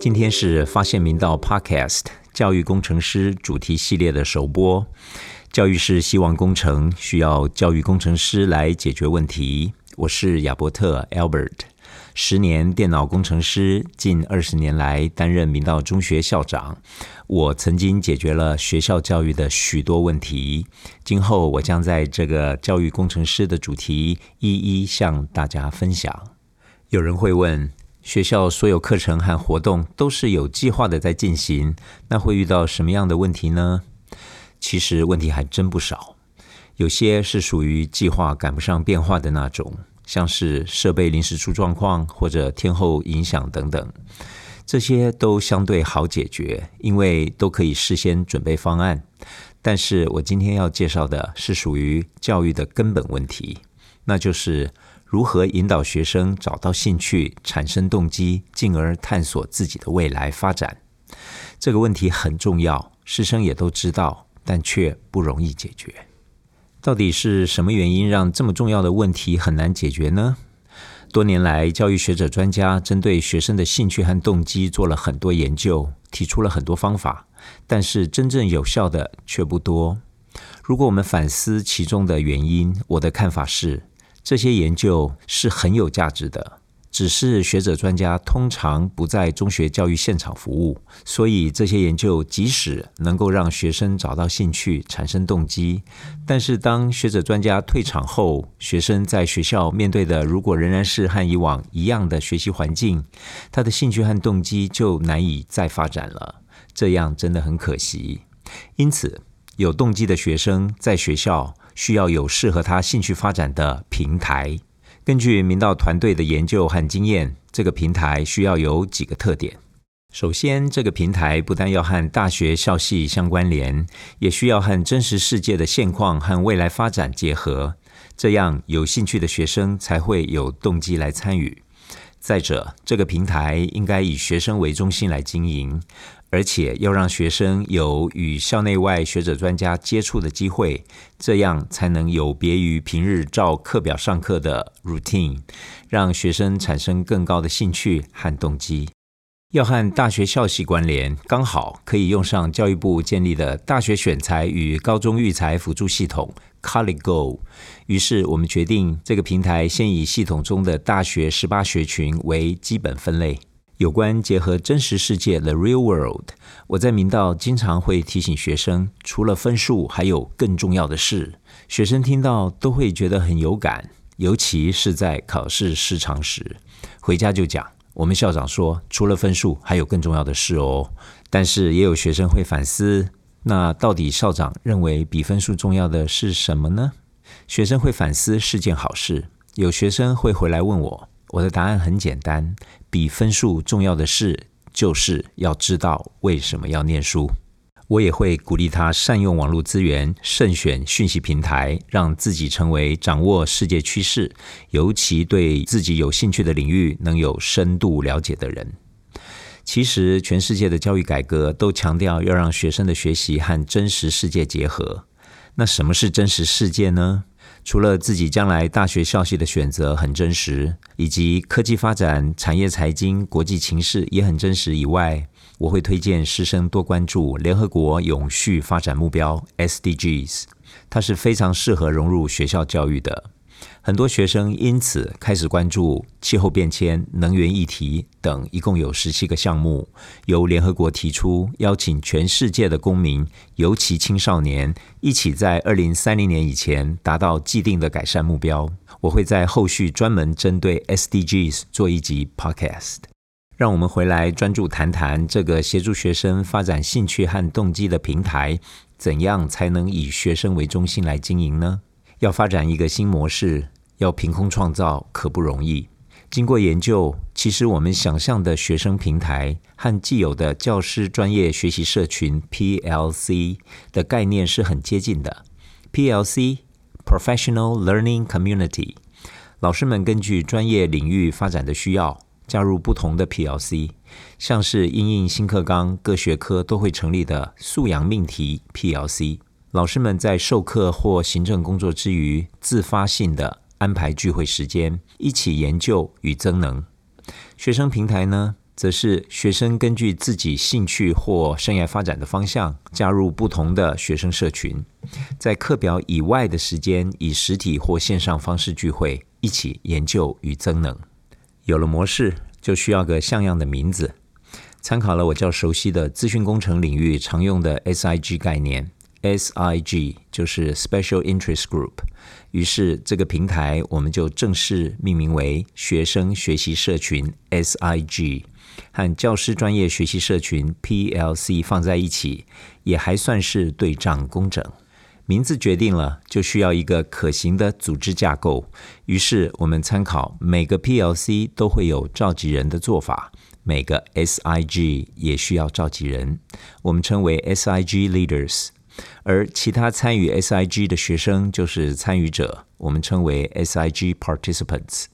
今天是发现明道 Podcast 教育工程师主题系列的首播。教育是希望工程，需要教育工程师来解决问题。我是亚伯特 Albert，十年电脑工程师，近二十年来担任明道中学校长。我曾经解决了学校教育的许多问题。今后我将在这个教育工程师的主题一一向大家分享。有人会问。学校所有课程和活动都是有计划的在进行，那会遇到什么样的问题呢？其实问题还真不少，有些是属于计划赶不上变化的那种，像是设备临时出状况或者天候影响等等，这些都相对好解决，因为都可以事先准备方案。但是我今天要介绍的是属于教育的根本问题，那就是。如何引导学生找到兴趣、产生动机，进而探索自己的未来发展？这个问题很重要，师生也都知道，但却不容易解决。到底是什么原因让这么重要的问题很难解决呢？多年来，教育学者专家针对学生的兴趣和动机做了很多研究，提出了很多方法，但是真正有效的却不多。如果我们反思其中的原因，我的看法是。这些研究是很有价值的，只是学者专家通常不在中学教育现场服务，所以这些研究即使能够让学生找到兴趣、产生动机，但是当学者专家退场后，学生在学校面对的如果仍然是和以往一样的学习环境，他的兴趣和动机就难以再发展了，这样真的很可惜。因此，有动机的学生在学校。需要有适合他兴趣发展的平台。根据明道团队的研究和经验，这个平台需要有几个特点。首先，这个平台不但要和大学校系相关联，也需要和真实世界的现况和未来发展结合，这样有兴趣的学生才会有动机来参与。再者，这个平台应该以学生为中心来经营。而且要让学生有与校内外学者专家接触的机会，这样才能有别于平日照课表上课的 routine，让学生产生更高的兴趣和动机。要和大学校系关联，刚好可以用上教育部建立的大学选材与高中育才辅助系统 College Go。于是我们决定，这个平台先以系统中的大学十八学群为基本分类。有关结合真实世界 （the real world），我在明道经常会提醒学生，除了分数，还有更重要的事。学生听到都会觉得很有感，尤其是在考试失常时，回家就讲：“我们校长说，除了分数，还有更重要的事哦。”但是也有学生会反思：那到底校长认为比分数重要的是什么呢？学生会反思是件好事。有学生会回来问我。我的答案很简单，比分数重要的事，就是要知道为什么要念书。我也会鼓励他善用网络资源，慎选讯息平台，让自己成为掌握世界趋势，尤其对自己有兴趣的领域能有深度了解的人。其实，全世界的教育改革都强调要让学生的学习和真实世界结合。那什么是真实世界呢？除了自己将来大学校系的选择很真实，以及科技发展、产业财经、国际情势也很真实以外，我会推荐师生多关注联合国永续发展目标 （SDGs），它是非常适合融入学校教育的。很多学生因此开始关注气候变迁、能源议题等，一共有十七个项目，由联合国提出，邀请全世界的公民，尤其青少年，一起在二零三零年以前达到既定的改善目标。我会在后续专门针对 SDGs 做一集 Podcast。让我们回来专注谈谈这个协助学生发展兴趣和动机的平台，怎样才能以学生为中心来经营呢？要发展一个新模式，要凭空创造可不容易。经过研究，其实我们想象的学生平台和既有的教师专业学习社群 （PLC） 的概念是很接近的。PLC（Professional Learning Community） 老师们根据专业领域发展的需要，加入不同的 PLC，像是应应新课纲，各学科都会成立的素养命题 PLC。老师们在授课或行政工作之余，自发性的安排聚会时间，一起研究与增能。学生平台呢，则是学生根据自己兴趣或生涯发展的方向，加入不同的学生社群，在课表以外的时间，以实体或线上方式聚会，一起研究与增能。有了模式，就需要个像样的名字。参考了我较熟悉的资讯工程领域常用的 SIG 概念。SIG 就是 Special Interest Group，于是这个平台我们就正式命名为学生学习社群 SIG，和教师专业学习社群 PLC 放在一起，也还算是对仗工整。名字决定了，就需要一个可行的组织架构。于是我们参考每个 PLC 都会有召集人的做法，每个 SIG 也需要召集人，我们称为 SIG Leaders。而其他参与 SIG 的学生就是参与者，我们称为 SIG participants。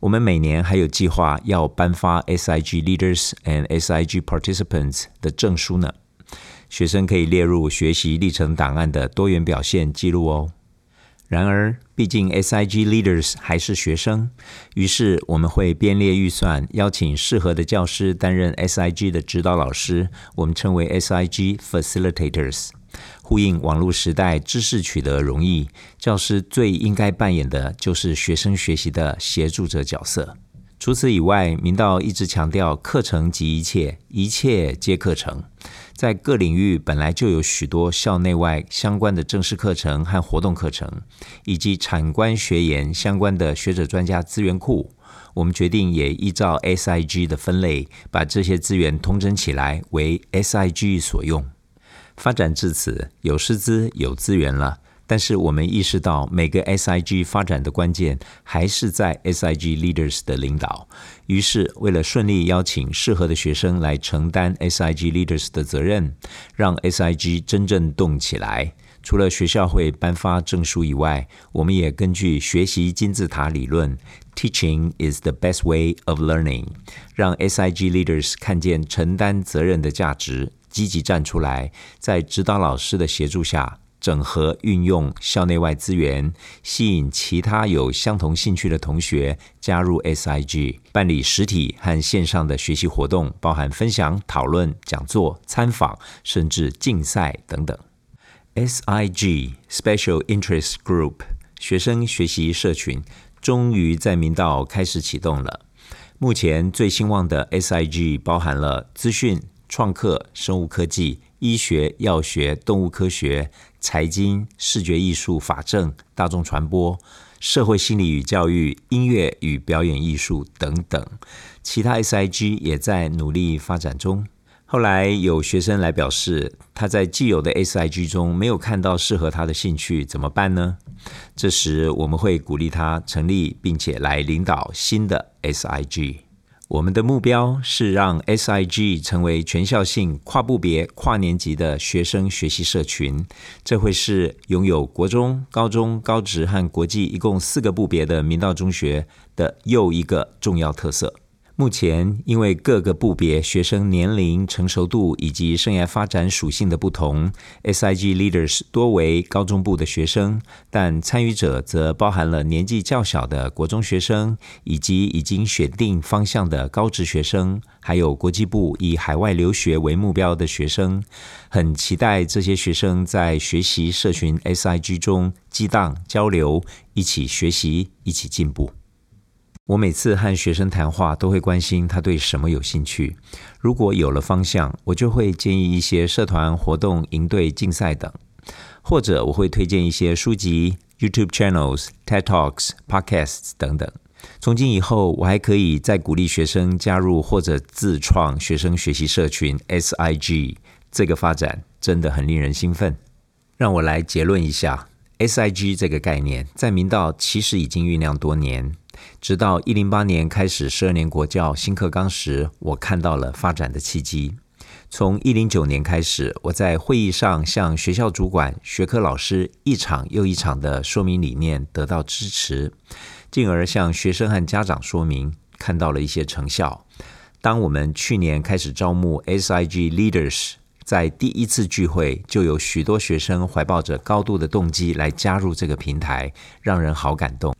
我们每年还有计划要颁发 SIG Leaders and SIG Participants 的证书呢，学生可以列入学习历程档案的多元表现记录哦。然而，毕竟 SIG Leaders 还是学生，于是我们会编列预算，邀请适合的教师担任 SIG 的指导老师，我们称为 SIG Facilitators。呼应网络时代知识取得容易，教师最应该扮演的就是学生学习的协助者角色。除此以外，明道一直强调课程即一切，一切皆课程。在各领域本来就有许多校内外相关的正式课程和活动课程，以及产官学研相关的学者专家资源库。我们决定也依照 SIG 的分类，把这些资源统整起来，为 SIG 所用。发展至此，有师资、有资源了，但是我们意识到，每个 SIG 发展的关键还是在 SIG leaders 的领导。于是，为了顺利邀请适合的学生来承担 SIG leaders 的责任，让 SIG 真正动起来，除了学校会颁发证书以外，我们也根据学习金字塔理论 “Teaching is the best way of learning”，让 SIG leaders 看见承担责任的价值。积极站出来，在指导老师的协助下，整合运用校内外资源，吸引其他有相同兴趣的同学加入 SIG，办理实体和线上的学习活动，包含分享、讨论、讲座、参访，甚至竞赛等等。SIG Special Interest Group 学生学习社群终于在明道开始启动了。目前最兴旺的 SIG 包含了资讯。创客、生物科技、医学、药学、动物科学、财经、视觉艺术、法政、大众传播、社会心理与教育、音乐与表演艺术等等，其他 SIG 也在努力发展中。后来有学生来表示，他在既有的 SIG 中没有看到适合他的兴趣，怎么办呢？这时我们会鼓励他成立并且来领导新的 SIG。我们的目标是让 SIG 成为全校性、跨部别、跨年级的学生学习社群。这会是拥有国中、高中、高职和国际一共四个部别的明道中学的又一个重要特色。目前，因为各个部别学生年龄、成熟度以及生涯发展属性的不同，SIG leaders 多为高中部的学生，但参与者则包含了年纪较小的国中学生，以及已经选定方向的高职学生，还有国际部以海外留学为目标的学生。很期待这些学生在学习社群 SIG 中激荡交流，一起学习，一起进步。我每次和学生谈话，都会关心他对什么有兴趣。如果有了方向，我就会建议一些社团活动、营队、竞赛等，或者我会推荐一些书籍、YouTube channels、TED Talks、Podcasts 等等。从今以后，我还可以再鼓励学生加入或者自创学生学习社群 SIG。这个发展真的很令人兴奋。让我来结论一下，SIG 这个概念在明道其实已经酝酿多年。直到一零八年开始十二年国教新课纲时，我看到了发展的契机。从一零九年开始，我在会议上向学校主管、学科老师一场又一场的说明理念，得到支持，进而向学生和家长说明，看到了一些成效。当我们去年开始招募 SIG Leaders，在第一次聚会就有许多学生怀抱着高度的动机来加入这个平台，让人好感动。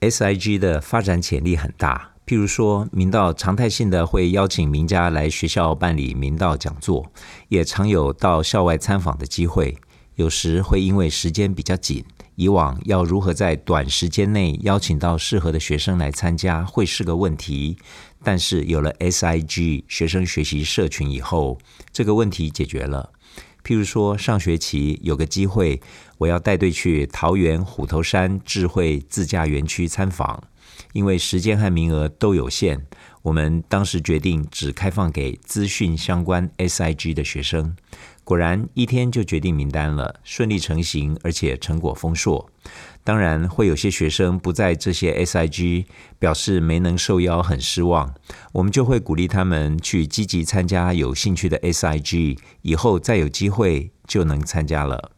SIG 的发展潜力很大，譬如说明道常态性的会邀请名家来学校办理明道讲座，也常有到校外参访的机会。有时会因为时间比较紧，以往要如何在短时间内邀请到适合的学生来参加，会是个问题。但是有了 SIG 学生学习社群以后，这个问题解决了。譬如说上学期有个机会，我要带队去桃园虎头山智慧自驾园区参访，因为时间和名额都有限，我们当时决定只开放给资讯相关 SIG 的学生。果然一天就决定名单了，顺利成行，而且成果丰硕。当然会有些学生不在这些 SIG，表示没能受邀，很失望。我们就会鼓励他们去积极参加有兴趣的 SIG，以后再有机会就能参加了。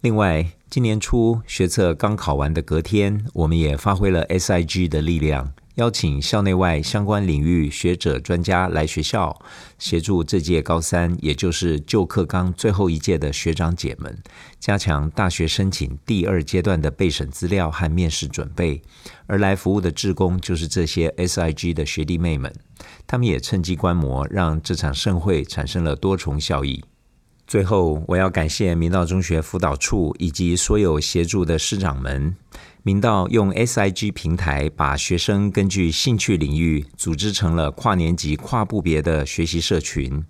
另外，今年初学测刚考完的隔天，我们也发挥了 SIG 的力量。邀请校内外相关领域学者专家来学校，协助这届高三，也就是旧课纲最后一届的学长姐们，加强大学申请第二阶段的备审资料和面试准备。而来服务的志工，就是这些 SIG 的学弟妹们，他们也趁机观摩，让这场盛会产生了多重效益。最后，我要感谢明道中学辅导处以及所有协助的师长们。明道用 SIG 平台把学生根据兴趣领域组织成了跨年级、跨部别的学习社群。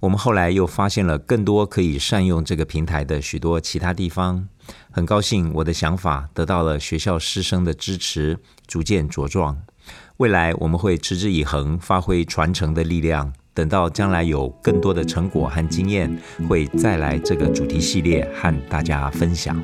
我们后来又发现了更多可以善用这个平台的许多其他地方。很高兴我的想法得到了学校师生的支持，逐渐茁壮。未来我们会持之以恒，发挥传承的力量。等到将来有更多的成果和经验，会再来这个主题系列和大家分享。